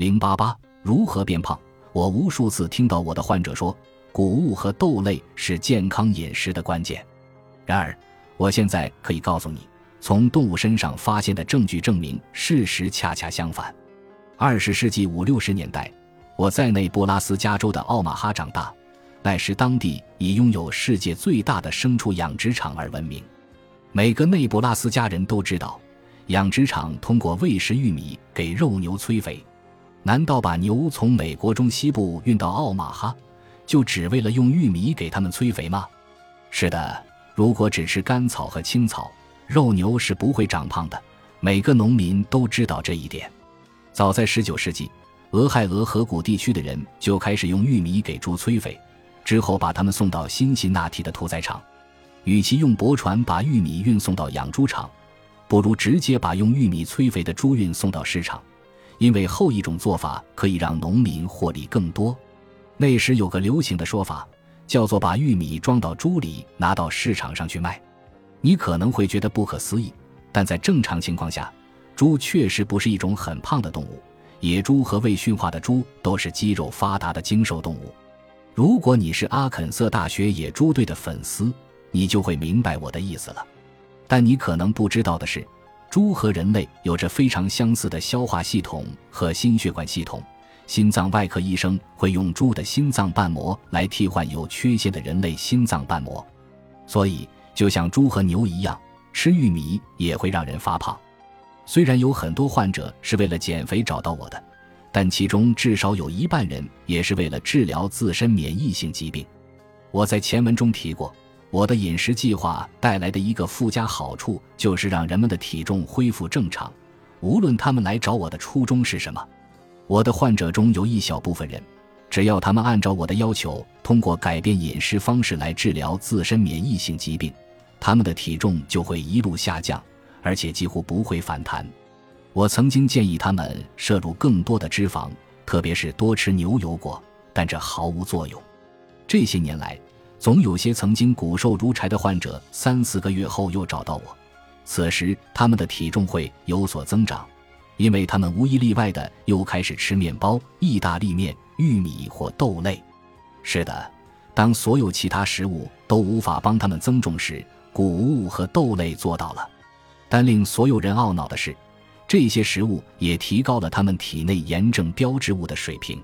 零八八如何变胖？我无数次听到我的患者说，谷物和豆类是健康饮食的关键。然而，我现在可以告诉你，从动物身上发现的证据证明，事实恰恰相反。二十世纪五六十年代，我在内布拉斯加州的奥马哈长大，那时当地以拥有世界最大的牲畜养殖场而闻名。每个内布拉斯加人都知道，养殖场通过喂食玉米给肉牛催肥。难道把牛从美国中西部运到奥马哈，就只为了用玉米给他们催肥吗？是的，如果只吃干草和青草，肉牛是不会长胖的。每个农民都知道这一点。早在19世纪，俄亥俄河谷地区的人就开始用玉米给猪催肥，之后把它们送到辛辛那提的屠宰场。与其用驳船把玉米运送到养猪场，不如直接把用玉米催肥的猪运送到市场。因为后一种做法可以让农民获利更多。那时有个流行的说法，叫做把玉米装到猪里，拿到市场上去卖。你可能会觉得不可思议，但在正常情况下，猪确实不是一种很胖的动物。野猪和未驯化的猪都是肌肉发达的精瘦动物。如果你是阿肯色大学野猪队的粉丝，你就会明白我的意思了。但你可能不知道的是。猪和人类有着非常相似的消化系统和心血管系统，心脏外科医生会用猪的心脏瓣膜来替换有缺陷的人类心脏瓣膜，所以就像猪和牛一样，吃玉米也会让人发胖。虽然有很多患者是为了减肥找到我的，但其中至少有一半人也是为了治疗自身免疫性疾病。我在前文中提过。我的饮食计划带来的一个附加好处，就是让人们的体重恢复正常，无论他们来找我的初衷是什么。我的患者中有一小部分人，只要他们按照我的要求，通过改变饮食方式来治疗自身免疫性疾病，他们的体重就会一路下降，而且几乎不会反弹。我曾经建议他们摄入更多的脂肪，特别是多吃牛油果，但这毫无作用。这些年来。总有些曾经骨瘦如柴的患者，三四个月后又找到我，此时他们的体重会有所增长，因为他们无一例外的又开始吃面包、意大利面、玉米或豆类。是的，当所有其他食物都无法帮他们增重时，谷物和豆类做到了。但令所有人懊恼的是，这些食物也提高了他们体内炎症标志物的水平。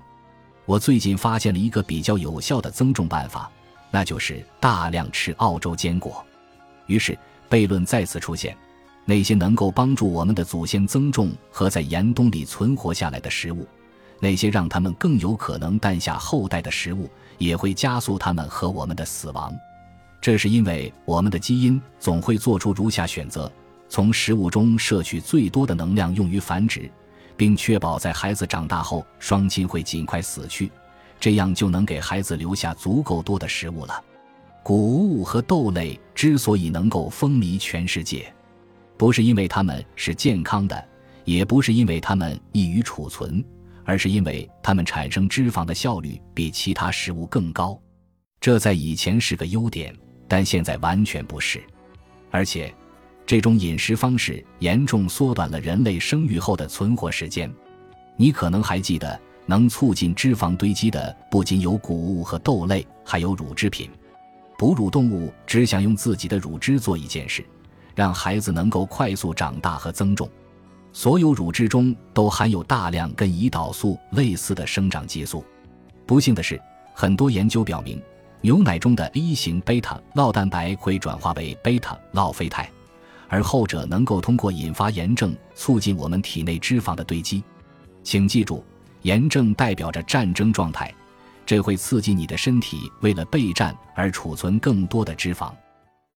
我最近发现了一个比较有效的增重办法。那就是大量吃澳洲坚果，于是悖论再次出现：那些能够帮助我们的祖先增重和在严冬里存活下来的食物，那些让他们更有可能诞下后代的食物，也会加速他们和我们的死亡。这是因为我们的基因总会做出如下选择：从食物中摄取最多的能量用于繁殖，并确保在孩子长大后双亲会尽快死去。这样就能给孩子留下足够多的食物了。谷物和豆类之所以能够风靡全世界，不是因为它们是健康的，也不是因为它们易于储存，而是因为它们产生脂肪的效率比其他食物更高。这在以前是个优点，但现在完全不是。而且，这种饮食方式严重缩短了人类生育后的存活时间。你可能还记得。能促进脂肪堆积的不仅有谷物和豆类，还有乳制品。哺乳动物只想用自己的乳汁做一件事，让孩子能够快速长大和增重。所有乳汁中都含有大量跟胰岛素类似的生长激素。不幸的是，很多研究表明，牛奶中的 A 型贝塔酪蛋白会转化为贝塔酪啡肽，而后者能够通过引发炎症，促进我们体内脂肪的堆积。请记住。炎症代表着战争状态，这会刺激你的身体为了备战而储存更多的脂肪。